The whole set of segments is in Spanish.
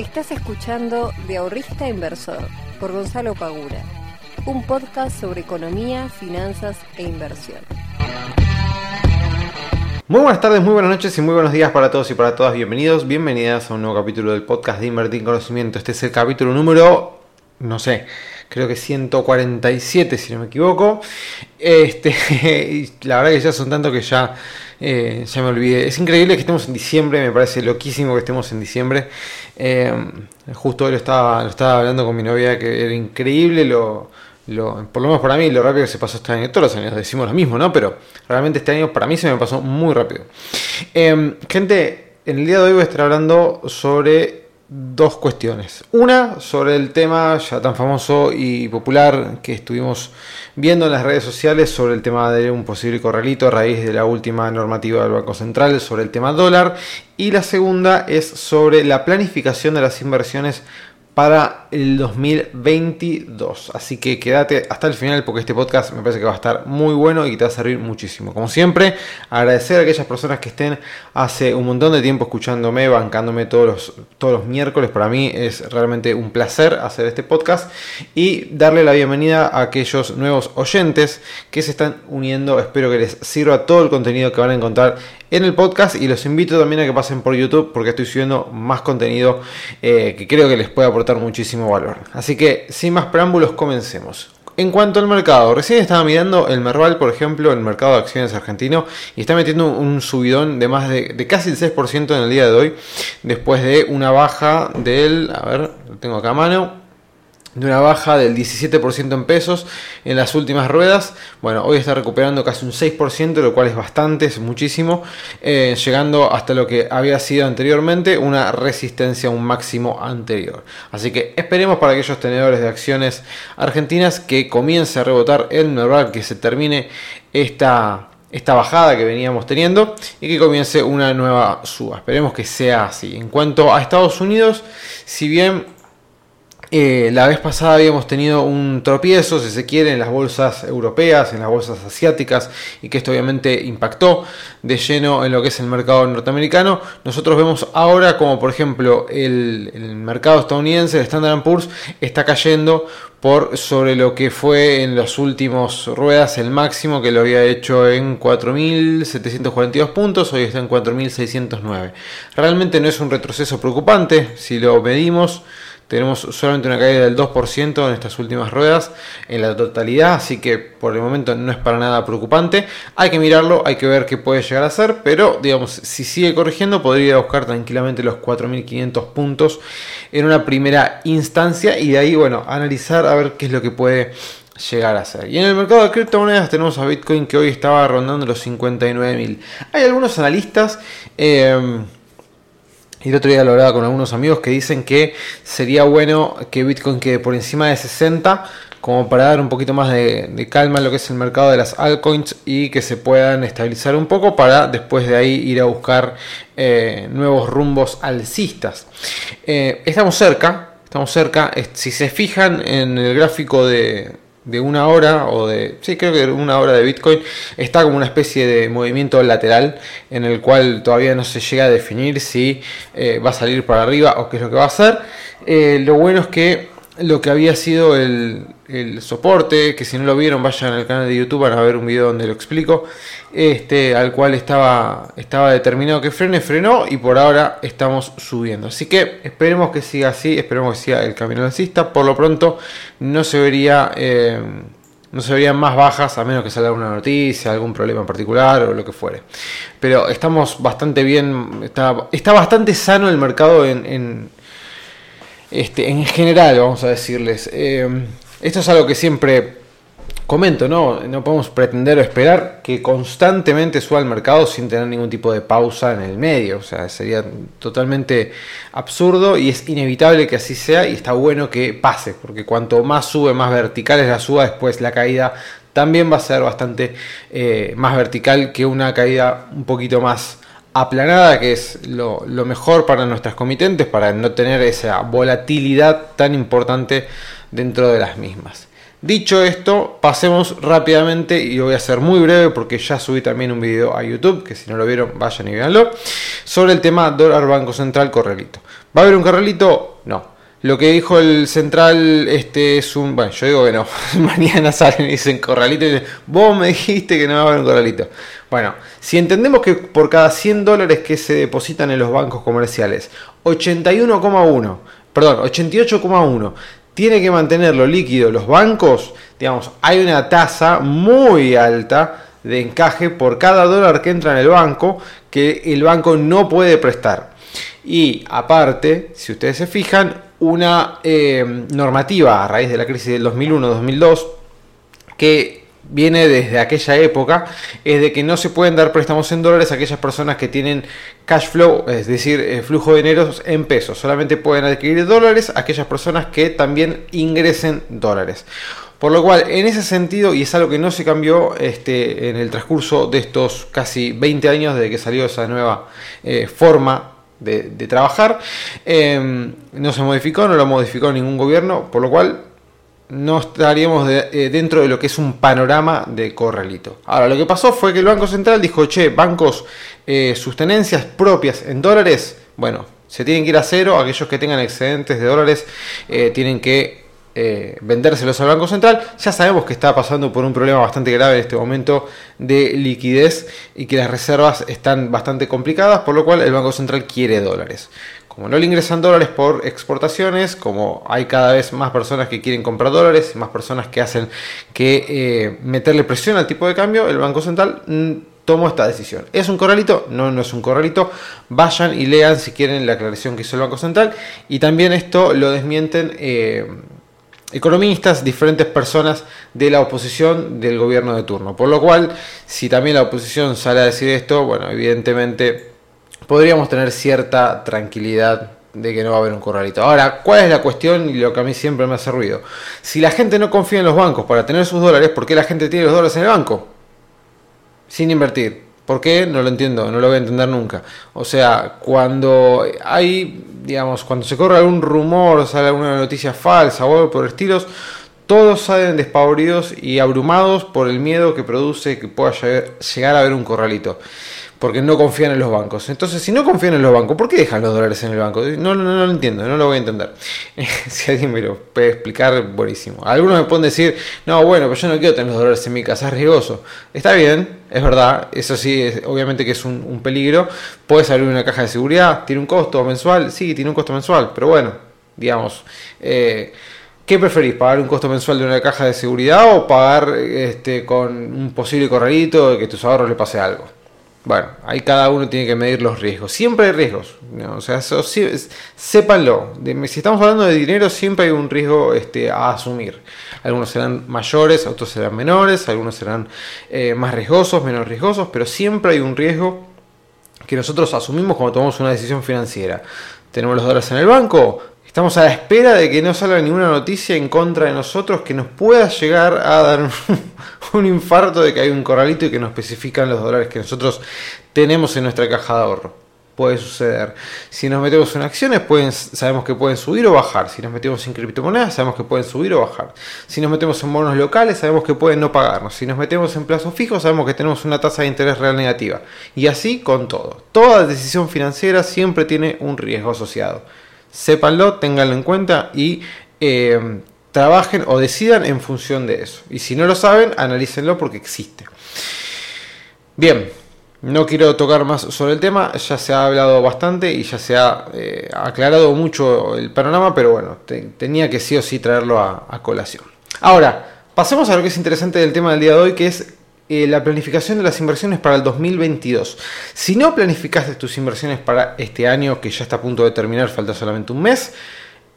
Estás escuchando De Ahorrista Inversor por Gonzalo Pagura, un podcast sobre economía, finanzas e inversión. Muy buenas tardes, muy buenas noches y muy buenos días para todos y para todas. Bienvenidos, bienvenidas a un nuevo capítulo del podcast de Invertir en Conocimiento. Este es el capítulo número, no sé, creo que 147 si no me equivoco. Este, la verdad que ya son tantos que ya, eh, ya me olvidé. Es increíble que estemos en diciembre, me parece loquísimo que estemos en diciembre. Eh, justo hoy lo estaba, estaba hablando con mi novia que era increíble lo, lo, por lo menos para mí, lo rápido que se pasó este año. Todos los años decimos lo mismo, ¿no? Pero realmente este año para mí se me pasó muy rápido. Eh, gente, en el día de hoy voy a estar hablando sobre dos cuestiones. Una sobre el tema ya tan famoso y popular que estuvimos viendo en las redes sociales sobre el tema de un posible corralito a raíz de la última normativa del Banco Central sobre el tema dólar. Y la segunda es sobre la planificación de las inversiones para el 2022. Así que quédate hasta el final porque este podcast me parece que va a estar muy bueno y te va a servir muchísimo. Como siempre, agradecer a aquellas personas que estén hace un montón de tiempo escuchándome, bancándome todos los, todos los miércoles. Para mí es realmente un placer hacer este podcast y darle la bienvenida a aquellos nuevos oyentes que se están uniendo. Espero que les sirva todo el contenido que van a encontrar en el podcast y los invito también a que pasen por YouTube porque estoy subiendo más contenido eh, que creo que les puede aportar muchísimo valor. Así que sin más preámbulos comencemos. En cuanto al mercado, recién estaba mirando el Merval, por ejemplo, el mercado de acciones argentino, y está metiendo un subidón de más de, de casi el 6% en el día de hoy, después de una baja del, a ver, lo tengo acá a mano, de una baja del 17% en pesos en las últimas ruedas. Bueno, hoy está recuperando casi un 6%, lo cual es bastante, es muchísimo, eh, llegando hasta lo que había sido anteriormente una resistencia a un máximo anterior. Así que esperemos para aquellos tenedores de acciones argentinas que comience a rebotar el Merval, que se termine esta esta bajada que veníamos teniendo y que comience una nueva suba. Esperemos que sea así. En cuanto a Estados Unidos, si bien eh, la vez pasada habíamos tenido un tropiezo, si se quiere, en las bolsas europeas, en las bolsas asiáticas, y que esto obviamente impactó de lleno en lo que es el mercado norteamericano. Nosotros vemos ahora como, por ejemplo, el, mercado estadounidense, el Standard Poor's, está cayendo por sobre lo que fue en las últimas ruedas el máximo que lo había hecho en 4.742 puntos, hoy está en 4.609. Realmente no es un retroceso preocupante si lo medimos. Tenemos solamente una caída del 2% en estas últimas ruedas en la totalidad, así que por el momento no es para nada preocupante. Hay que mirarlo, hay que ver qué puede llegar a ser, pero digamos, si sigue corrigiendo podría buscar tranquilamente los 4.500 puntos en una primera instancia y de ahí, bueno, analizar a ver qué es lo que puede llegar a ser. Y en el mercado de criptomonedas tenemos a Bitcoin que hoy estaba rondando los 59.000. Hay algunos analistas... Eh, y el otro día lo hablaba con algunos amigos que dicen que sería bueno que Bitcoin quede por encima de 60 como para dar un poquito más de, calma en lo que es el mercado de las altcoins y que se puedan estabilizar un poco para después de ahí ir a buscar eh, nuevos rumbos alcistas. Eh, estamos cerca, estamos cerca. Si se fijan en el gráfico de, de una hora o de, sí, creo que una hora de Bitcoin, está como una especie de movimiento lateral en el cual todavía no se llega a definir si eh, va a salir para arriba o qué es lo que va a hacer. Eh, lo bueno es que lo que había sido el, el, soporte, que si no lo vieron vayan al canal de YouTube para ver un video donde lo explico, este, al cual estaba, estaba determinado que frene, frenó y por ahora estamos subiendo. Así que esperemos que siga así, esperemos que siga el camino alcista. Por lo pronto no se vería... Eh, no se verían más bajas a menos que salga alguna noticia, algún problema en particular o lo que fuere. Pero estamos bastante bien, está, está bastante sano el mercado en, este, en general, vamos a decirles. Eh, esto es algo que siempre comento, ¿no? No podemos pretender o esperar que constantemente suba el mercado sin tener ningún tipo de pausa en el medio. O sea, sería totalmente absurdo y es inevitable que así sea y está bueno que pase, porque cuanto más sube, más vertical es la suba, después la caída también va a ser bastante eh, más vertical que una caída un poquito más aplanada, que es lo, mejor para nuestras comitentes, para no tener esa volatilidad tan importante dentro de las mismas. Dicho esto, pasemos rápidamente y voy a hacer muy breve porque ya subí también un video a YouTube, que si no lo vieron vayan y véanlo, sobre el tema dólar Banco Central corralito. ¿Va a haber un corralito? No. Lo que dijo el central este es un... Bueno, yo digo que no. Mañana salen y dicen corralito y dicen, vos me dijiste que no va a haber un corralito. Bueno, si entendemos que por cada 100 dólares que se depositan en los bancos comerciales, 81,1, perdón, 88,1 tiene que mantenerlo líquido los bancos, digamos, hay una tasa muy alta de encaje por cada dólar que entra en el banco que el banco no puede prestar. Y aparte, si ustedes se fijan, una eh, normativa a raíz de la crisis del 2001-2002 que viene desde aquella época es de que no se pueden dar préstamos en dólares a aquellas personas que tienen cash flow, es decir, eh, flujo de dinero en pesos. Solamente pueden adquirir dólares aquellas personas que también ingresen dólares. Por lo cual, en ese sentido, y es algo que no se cambió este, en el transcurso de estos casi 20 años desde que salió esa nueva eh, forma de, trabajar. Em, no se modificó, no lo modificó ningún gobierno, por lo cual no estaríamos eh, dentro de lo que es un panorama de corralito. Ahora, lo que pasó fue que el Banco Central dijo, che, bancos, eh, sus tenencias propias en dólares, bueno, se tienen que ir a cero, aquellos que tengan excedentes de dólares eh, tienen que eh, vendérselos al Banco Central. Ya sabemos que está pasando por un problema bastante grave en este momento de liquidez y que las reservas están bastante complicadas, por lo cual el Banco Central quiere dólares. Como no le ingresan dólares por exportaciones, como hay cada vez más personas que quieren comprar dólares, más personas que hacen que eh, meterle presión al tipo de cambio, el Banco Central mm, tomó esta decisión. ¿Es un corralito? No, no es un corralito. Vayan y lean si quieren la aclaración que hizo el Banco Central. Y también esto lo desmienten. Eh, economistas, diferentes personas de la oposición del gobierno de turno. Por lo cual, si también la oposición sale a decir esto, bueno, evidentemente podríamos tener cierta tranquilidad de que no va a haber un corralito. Ahora, ¿cuál es la cuestión y lo que a mí siempre me hace ruido? Si la gente no confía en los bancos para tener sus dólares, ¿por qué la gente tiene los dólares en el banco? Sin invertir. ¿Por qué? No lo entiendo, no lo voy a entender nunca. O sea, cuando hay, digamos, cuando se corre algún rumor, sale alguna noticia falsa o algo por estilos, todos salen despavoridos y abrumados por el miedo que produce que pueda llegar a haber un corralito porque no confían en los bancos. Entonces, si no confían en los bancos, ¿por qué dejan los dólares en el banco? No, no, no lo entiendo, no lo voy a entender. si alguien me lo puede explicar, buenísimo. Algunos me pueden decir, no, bueno, pero yo no quiero tener los dólares en mi casa, es riesgoso. Está bien, es verdad, eso sí, es, obviamente que es un, peligro. Puedes abrir una caja de seguridad, tiene un costo mensual, sí, tiene un costo mensual, pero bueno, digamos... Eh, ¿Qué preferís? ¿Pagar un costo mensual de una caja de seguridad o pagar este, con un posible corralito de que tus ahorros le pase algo? Bueno, ahí cada uno tiene que medir los riesgos. Siempre hay riesgos. O sea, eso, sépanlo. si estamos hablando de dinero, siempre hay un riesgo este, a asumir. Algunos serán mayores, otros serán menores, algunos serán eh, más riesgosos, menos riesgosos, pero siempre hay un riesgo que nosotros asumimos cuando tomamos una decisión financiera. Tenemos los dólares en el banco, Estamos a la espera de que no salga ninguna noticia en contra de nosotros que nos pueda llegar a dar un, infarto de que hay un corralito y que nos especifican los dólares que nosotros tenemos en nuestra caja de ahorro. Puede suceder. Si nos metemos en acciones, sabemos que pueden subir o bajar. Si nos metemos en criptomonedas, sabemos que pueden subir o bajar. Si nos metemos en bonos locales, sabemos que pueden no pagarnos. Si nos metemos en plazos fijos, sabemos que tenemos una tasa de interés real negativa. Y así con todo. Toda decisión financiera siempre tiene un riesgo asociado sépanlo, ténganlo en cuenta y eh, trabajen o decidan en función de eso. Y si no lo saben, analícenlo porque existe. Bien, no quiero tocar más sobre el tema, ya se ha hablado bastante y ya se ha eh, aclarado mucho el panorama, pero bueno, tenía que sí o sí traerlo a, a colación. Ahora, pasemos a lo que es interesante del tema del día de hoy, que es eh, la planificación de las inversiones para el 2022. Si no planificaste tus inversiones para este año, que ya está a punto de terminar, falta solamente un mes,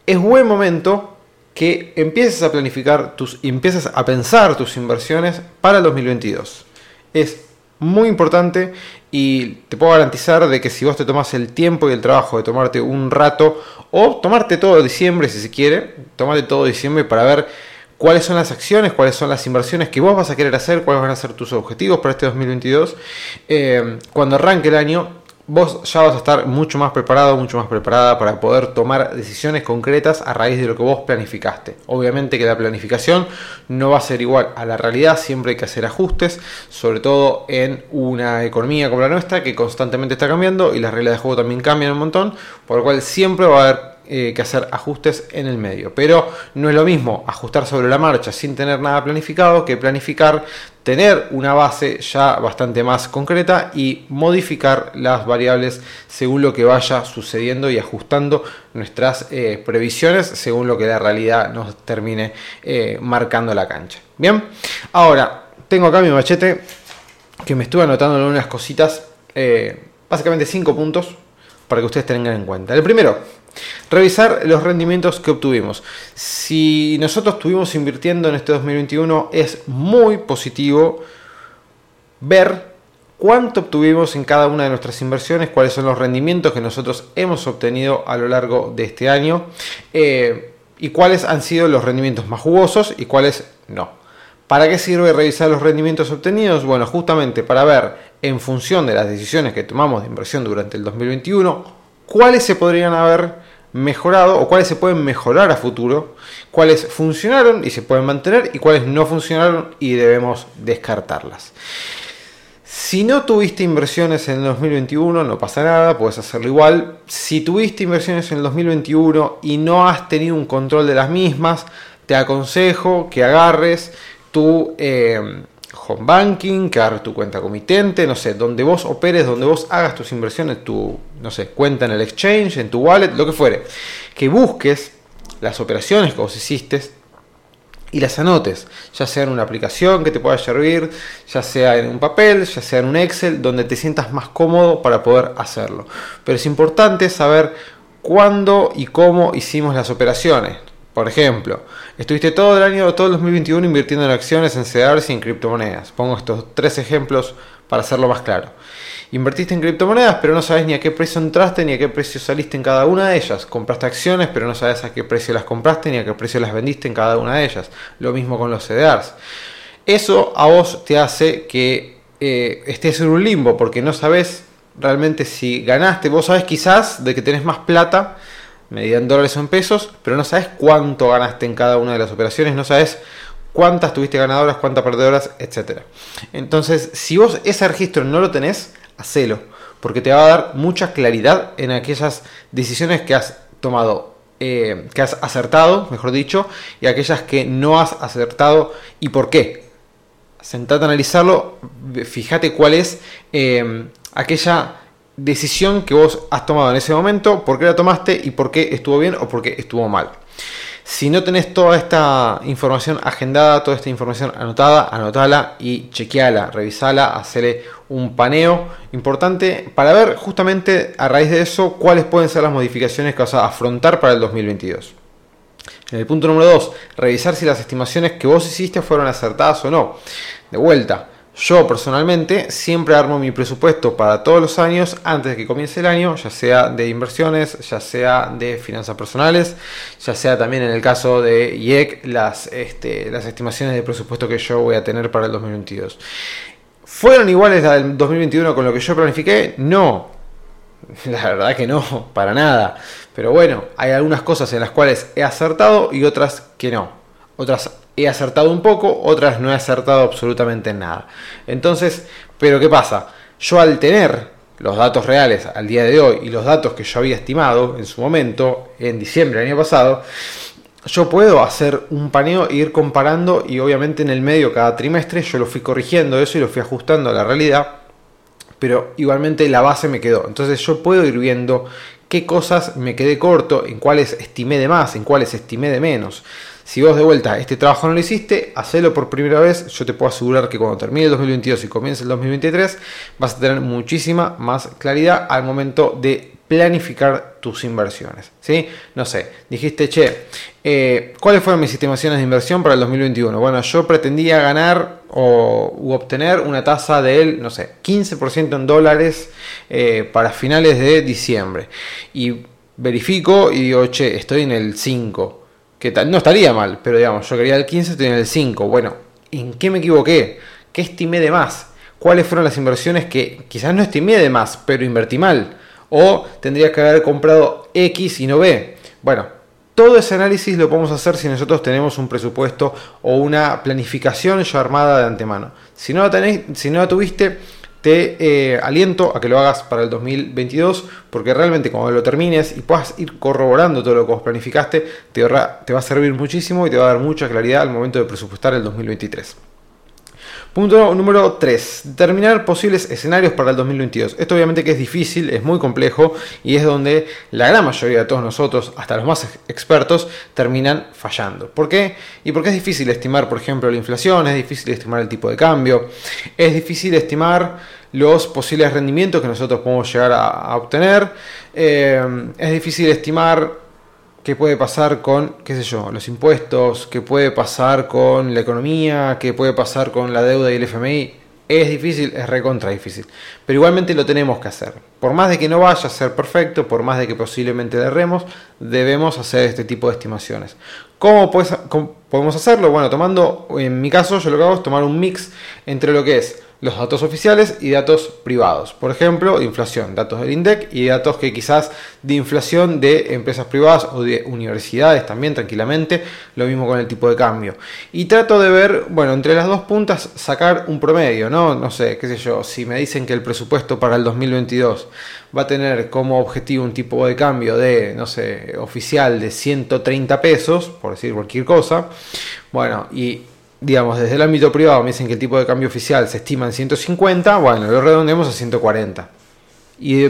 es buen momento que empieces a planificar tus, empieces a pensar tus inversiones para el 2022. Es muy importante y te puedo garantizar de que si vos te tomas el tiempo y el trabajo de tomarte un rato o tomarte todo diciembre si se quiere, tomarte todo diciembre para ver cuáles son las acciones, cuáles son las inversiones que vos vas a querer hacer, cuáles van a ser tus objetivos para este 2022. Eh, cuando arranque el año, vos ya vas a estar mucho más preparado, mucho más preparada para poder tomar decisiones concretas a raíz de lo que vos planificaste. Obviamente que la planificación no va a ser igual a la realidad, siempre hay que hacer ajustes, sobre todo en una economía como la nuestra que constantemente está cambiando y las reglas de juego también cambian un montón, por lo cual siempre va a haber eh, que hacer ajustes en el medio. Pero no es lo mismo ajustar sobre la marcha sin tener nada planificado que planificar, tener una base ya bastante más concreta y modificar las variables según lo que vaya sucediendo y ajustando nuestras eh, previsiones según lo que la realidad nos termine eh, marcando la cancha. Bien, ahora tengo acá mi machete que me estuve anotando algunas cositas, básicamente cinco puntos para que ustedes tengan en cuenta. El primero, Revisar los rendimientos que obtuvimos. Si nosotros estuvimos invirtiendo en este 2021 es muy positivo ver cuánto obtuvimos en cada una de nuestras inversiones, cuáles son los rendimientos que nosotros hemos obtenido a lo largo de este año eh, y cuáles han sido los rendimientos más jugosos y cuáles no. ¿Para qué sirve revisar los rendimientos obtenidos? Bueno, justamente para ver en función de las decisiones que tomamos de inversión durante el 2021 cuáles se podrían haber mejorado o cuáles se pueden mejorar a futuro, cuáles funcionaron y se pueden mantener y cuáles no funcionaron y debemos descartarlas. Si no tuviste inversiones en el 2021, no pasa nada, puedes hacerlo igual. Si tuviste inversiones en el 2021 y no has tenido un control de las mismas, te aconsejo que agarres tu eh, home banking, que agarres tu cuenta comitente, no sé, donde vos operes, donde vos hagas tus inversiones, tu, no sé, cuenta en el exchange, en tu wallet, lo que fuere. Que busques las operaciones que vos hiciste y las anotes, ya sea en una aplicación que te pueda servir, ya sea en un papel, ya sea en un Excel, donde te sientas más cómodo para poder hacerlo. Pero es importante saber cuándo y cómo hicimos las operaciones. Por ejemplo, estuviste todo el año, todo el 2021 invirtiendo en acciones, en CEDARS y en criptomonedas. Pongo estos tres ejemplos para hacerlo más claro. Invertiste en criptomonedas, pero no sabes ni a qué precio entraste ni a qué precio saliste en cada una de ellas. Compraste acciones, pero no sabes a qué precio las compraste ni a qué precio las vendiste en cada una de ellas. Lo mismo con los CDRs. Eso a vos te hace que eh, estés en un limbo, porque no sabes realmente si ganaste. Vos sabes quizás de que tenés más plata medida en dólares o en pesos, pero no sabes cuánto ganaste en cada una de las operaciones, no sabes cuántas tuviste ganadoras, cuántas perdedoras, etc. Entonces, si vos ese registro no lo tenés, hacelo, porque te va a dar mucha claridad en aquellas decisiones que has tomado, eh, que has acertado, mejor dicho, y aquellas que no has acertado y por qué. Sentate a analizarlo, fíjate cuál es eh, aquella decisión que vos has tomado en ese momento, por qué la tomaste y por qué estuvo bien o por qué estuvo mal. Si no tenés toda esta información agendada, toda esta información anotada, anotala y chequeala, revisala, hacele un paneo importante para ver justamente a raíz de eso cuáles pueden ser las modificaciones que vas a afrontar para el 2022. En el punto número 2, revisar si las estimaciones que vos hiciste fueron acertadas o no. De vuelta, yo personalmente siempre armo mi presupuesto para todos los años antes de que comience el año, ya sea de inversiones, ya sea de finanzas personales, ya sea también en el caso de IEC las, este, las estimaciones de presupuesto que yo voy a tener para el 2022. ¿Fueron iguales las del 2021 con lo que yo planifiqué? No, la verdad que no, para nada. Pero bueno, hay algunas cosas en las cuales he acertado y otras que no. Otras he acertado un poco, otras no he acertado absolutamente nada. Entonces, pero ¿qué pasa? Yo al tener los datos reales al día de hoy y los datos que yo había estimado en su momento, en diciembre del año pasado, yo puedo hacer un paneo e ir comparando y obviamente en el medio cada trimestre yo lo fui corrigiendo eso y lo fui ajustando a la realidad, pero igualmente la base me quedó. Entonces yo puedo ir viendo qué cosas me quedé corto, en cuáles estimé de más, en cuáles estimé de menos. Si vos de vuelta este trabajo no lo hiciste, hacelo por primera vez. Yo te puedo asegurar que cuando termine el 2022 y comience el 2023, vas a tener muchísima más claridad al momento de planificar tus inversiones. ¿sí? No sé, dijiste, che, eh, ¿cuáles fueron mis estimaciones de inversión para el 2021? Bueno, yo pretendía ganar o obtener una tasa del, no sé, 15% en dólares eh, para finales de diciembre. Y verifico y digo, che, estoy en el 5 que no estaría mal, pero digamos, yo quería el 15, estoy en el 5. Bueno, ¿en qué me equivoqué? ¿Qué estimé de más? cuáles fueron las inversiones que quizás no estimé de más, pero invertí mal. O tendría que haber comprado X y no B. Bueno, todo ese análisis lo podemos hacer si nosotros tenemos un presupuesto o una planificación ya armada de antemano. Si no la, si no la tuviste, te eh, aliento a que lo hagas para el 2022 porque realmente cuando lo termines y puedas ir corroborando todo lo que vos planificaste, te, te va a servir muchísimo y te va a dar mucha claridad al momento de presupuestar el 2023. Punto número 3. Determinar posibles escenarios para el 2022. Esto obviamente que es difícil, es muy complejo y es donde la gran mayoría de todos nosotros, hasta los más expertos, terminan fallando. ¿Por qué? Y porque es difícil estimar, por ejemplo, la inflación, es difícil estimar el tipo de cambio, es difícil estimar los posibles rendimientos que nosotros podemos llegar a, obtener, eh, es difícil estimar qué puede pasar con, qué sé yo, los impuestos, qué puede pasar con la economía, qué puede pasar con la deuda y el FMI. Es difícil, es recontra difícil. Pero igualmente lo tenemos que hacer. Por más de que no vaya a ser perfecto, por más de que posiblemente le erremos, debemos hacer este tipo de estimaciones. ¿Cómo, ¿Cómo podemos hacerlo? Bueno, tomando, en mi caso, yo lo que hago es tomar un mix entre lo que es los datos oficiales y datos privados. Por ejemplo, inflación, datos del INDEC y datos que quizás de inflación de empresas privadas o de universidades también tranquilamente, lo mismo con el tipo de cambio. Y trato de ver, bueno, entre las dos puntas sacar un promedio, ¿no? No sé, qué sé yo, si me dicen que el presupuesto para el 2022 va a tener como objetivo un tipo de cambio de, no sé, oficial de 130 pesos, por decir cualquier cosa, bueno, y digamos, desde el ámbito privado me dicen que el tipo de cambio oficial se estima en 150, bueno, lo redondemos a 140. Y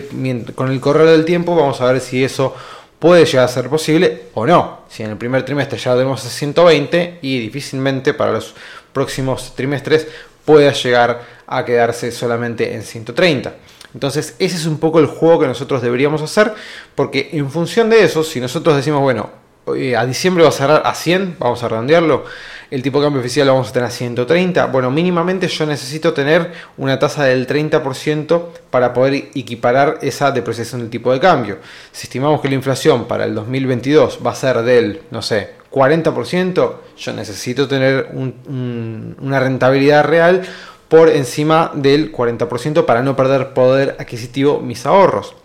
con el correr del tiempo vamos a ver si eso puede llegar a ser posible o no. Si en el primer trimestre ya lo tenemos a 120 y difícilmente para los próximos trimestres pueda llegar a quedarse solamente en 130. Entonces ese es un poco el juego que nosotros deberíamos hacer porque en función de eso, si nosotros decimos, bueno, a diciembre va a cerrar a 100, vamos a redondearlo, el tipo de cambio oficial lo vamos a tener a 130. Bueno, mínimamente yo necesito tener una tasa del 30% para poder equiparar esa depreciación del tipo de cambio. Si estimamos que la inflación para el 2022 va a ser del, no sé, 40%, yo necesito tener una rentabilidad real por encima del 40% para no perder poder adquisitivo mis ahorros.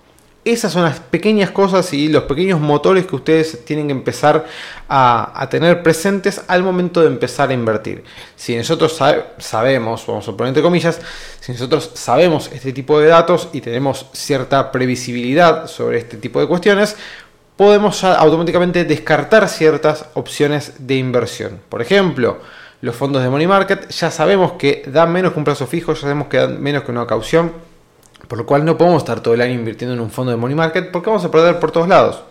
Esas son las pequeñas cosas y los pequeños motores que ustedes tienen que empezar a, tener presentes al momento de empezar a invertir. Si nosotros sabemos, vamos a poner entre comillas, si nosotros sabemos este tipo de datos y tenemos cierta previsibilidad sobre este tipo de cuestiones, podemos automáticamente descartar ciertas opciones de inversión. Por ejemplo, los fondos de money market ya sabemos que dan menos que un plazo fijo, ya sabemos que dan menos que una caución por lo cual no podemos estar todo el año invirtiendo en un fondo de money market porque vamos a perder por todos lados.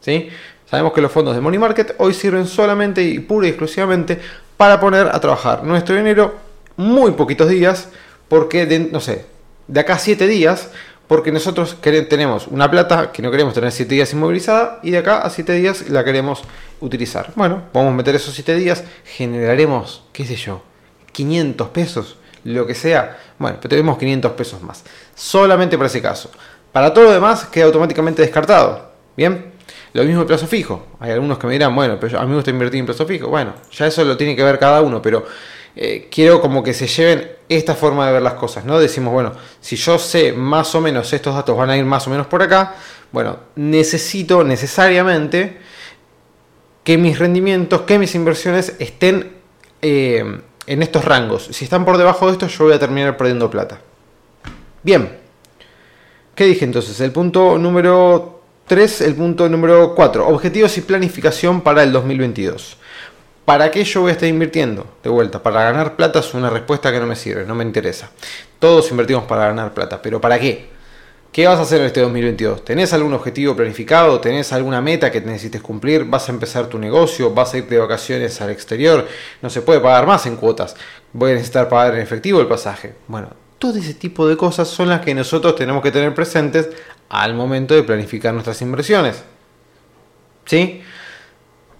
¿sí? Sabemos que los fondos de money market hoy sirven solamente y pura y exclusivamente para poner a trabajar nuestro dinero muy poquitos días porque, de, no sé, de acá a 7 días, porque nosotros tenemos una plata que no queremos tener 7 días inmovilizada y de acá a 7 días la queremos utilizar. Bueno, vamos a meter esos 7 días, generaremos, qué sé yo, 500 pesos lo que sea, bueno, pero tenemos 500 pesos más. Solamente para ese caso. Para todo lo demás queda automáticamente descartado. Bien, lo mismo el plazo fijo. Hay algunos que me dirán, bueno, pero a mí me gusta invertir en plazo fijo. Bueno, ya eso lo tiene que ver cada uno, pero eh, quiero como que se lleven esta forma de ver las cosas, ¿no? Decimos, bueno, si yo sé más o menos estos datos van a ir más o menos por acá, bueno, necesito necesariamente que mis rendimientos, que mis inversiones estén eh, en estos rangos. Si están por debajo de esto, yo voy a terminar perdiendo plata. Bien. ¿Qué dije entonces? El punto número 3, el punto número 4. Objetivos y planificación para el 2022. ¿Para qué yo voy a estar invirtiendo? De vuelta, para ganar plata es una respuesta que no me sirve, no me interesa. Todos invertimos para ganar plata, pero ¿para qué? ¿Qué vas a hacer este 2022? ¿Tenés algún objetivo planificado? ¿Tenés alguna meta que necesites cumplir? ¿Vas a empezar tu negocio? ¿Vas a ir de vacaciones al exterior? No se puede pagar más en cuotas. Voy a necesitar pagar en efectivo el pasaje. Bueno, todo ese tipo de cosas son las que nosotros tenemos que tener presentes al momento de planificar nuestras inversiones. ¿Sí?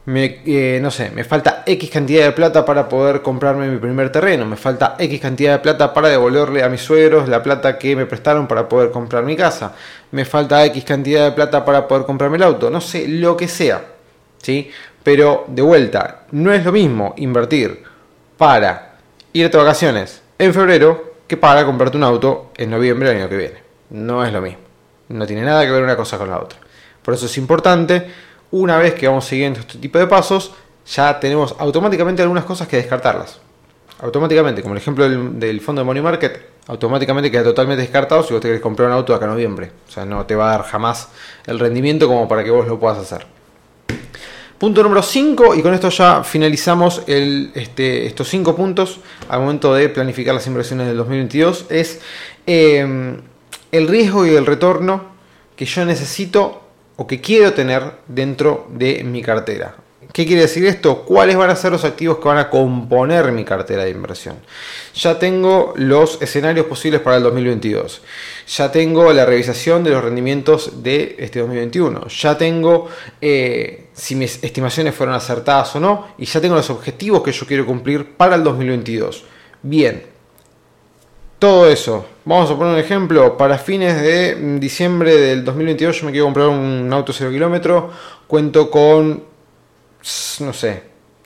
Me, eh, no sé, me falta X cantidad de plata para poder comprarme mi primer terreno, me falta X cantidad de plata para devolverle a mis suegros la plata que me prestaron para poder comprar mi casa, me falta X cantidad de plata para poder comprarme el auto, no sé, lo que sea, ¿sí? Pero de vuelta, no es lo mismo invertir para irte a vacaciones en febrero que para comprarte un auto en noviembre del año que viene. No es lo mismo. No tiene nada que ver una cosa con la otra. Por eso es importante, una vez que vamos siguiendo este tipo de pasos, ya tenemos automáticamente algunas cosas que descartarlas. Automáticamente, como el ejemplo del, fondo de Money Market, automáticamente queda totalmente descartado si vos te querés comprar un auto acá en noviembre. O sea, no te va a dar jamás el rendimiento como para que vos lo puedas hacer. Punto número 5, y con esto ya finalizamos este, estos 5 puntos al momento de planificar las inversiones del 2022, es eh, el riesgo y el retorno que yo necesito o que quiero tener dentro de mi cartera. ¿Qué quiere decir esto? ¿Cuáles van a ser los activos que van a componer mi cartera de inversión? Ya tengo los escenarios posibles para el 2022. Ya tengo la revisación de los rendimientos de este 2021. Ya tengo eh, si mis estimaciones fueron acertadas o no. Y ya tengo los objetivos que yo quiero cumplir para el 2022. Bien. Todo eso. Vamos a poner un ejemplo. Para fines de diciembre del 2022 yo me quiero comprar un auto 0 kilómetro. Cuento con no sé,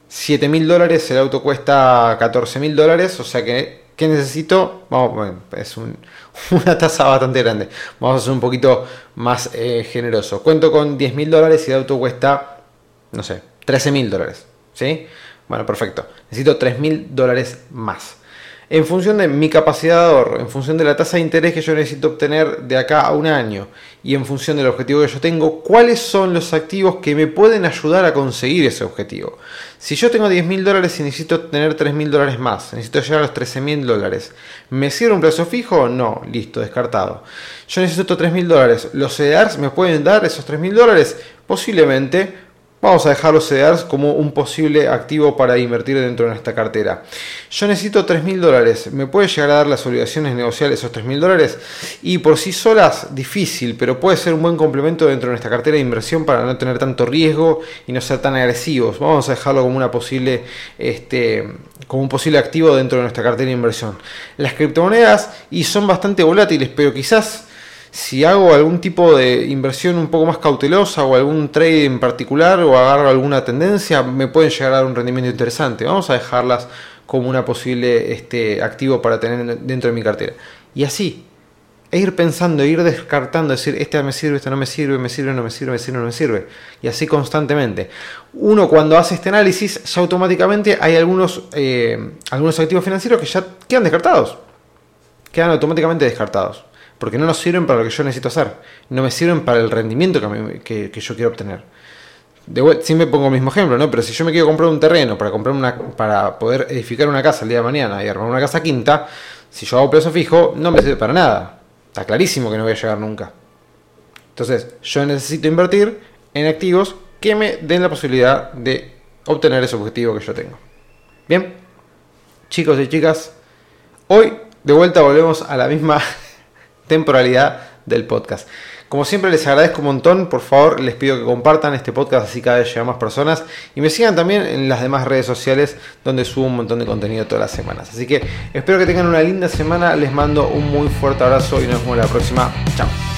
7 mil dólares, el auto cuesta 14 mil dólares, o sea que, ¿qué necesito? Vamos, es una tasa bastante grande, vamos a ser un poquito más eh, generoso. Cuento con 10 mil dólares y el auto cuesta, no sé, 13 mil dólares, ¿sí? Bueno, perfecto, necesito 3 mil dólares más en función de mi capacidad de ahorro, en función de la tasa de interés que yo necesito obtener de acá a un año y en función del objetivo que yo tengo, cuáles son los activos que me pueden ayudar a conseguir ese objetivo. Si yo tengo 10 mil dólares y necesito tener 3 mil dólares más, necesito llegar a los 13 mil dólares, ¿me sirve un plazo fijo? No, listo, descartado. Yo necesito 3 mil dólares, ¿los CDRs me pueden dar esos 3 mil dólares? Posiblemente Vamos a dejar los CDRs como un posible activo para invertir dentro de nuestra cartera. Yo necesito 3 mil dólares. ¿Me puede llegar a dar las obligaciones negociables esos 3 mil dólares? Y por sí solas, difícil, pero puede ser un buen complemento dentro de nuestra cartera de inversión para no tener tanto riesgo y no ser tan agresivos. Vamos a dejarlo como una posible, este, como un posible activo dentro de nuestra cartera de inversión. Las criptomonedas y son bastante volátiles, pero quizás si hago algún tipo de inversión un poco más cautelosa o algún trade en particular o agarro alguna tendencia, me pueden llegar a dar un rendimiento interesante. Vamos a dejarlas como una posible este, activo para tener dentro de mi cartera. Y así, e ir pensando, e ir descartando, decir, este me sirve, este no me sirve, me sirve, no me sirve, me sirve, no me sirve. Y así constantemente. Uno cuando hace este análisis, ya automáticamente hay algunos, eh, algunos activos financieros que ya quedan descartados. Quedan automáticamente descartados porque no nos sirven para lo que yo necesito hacer, no me sirven para el rendimiento que, yo quiero obtener. De, siempre pongo el mismo ejemplo, ¿no? Pero si yo me quiero comprar un terreno para comprar una, para poder edificar una casa el día de mañana y armar una casa quinta, si yo hago plazo fijo, no me sirve para nada. Está clarísimo que no voy a llegar nunca. Entonces, yo necesito invertir en activos que me den la posibilidad de obtener ese objetivo que yo tengo. Bien, chicos y chicas, hoy de vuelta volvemos a la misma temporalidad del podcast. Como siempre les agradezco un montón, por favor les pido que compartan este podcast así cada vez llega más personas y me sigan también en las demás redes sociales donde subo un montón de contenido todas las semanas. Así que espero que tengan una linda semana, les mando un muy fuerte abrazo y nos vemos la próxima. Chao.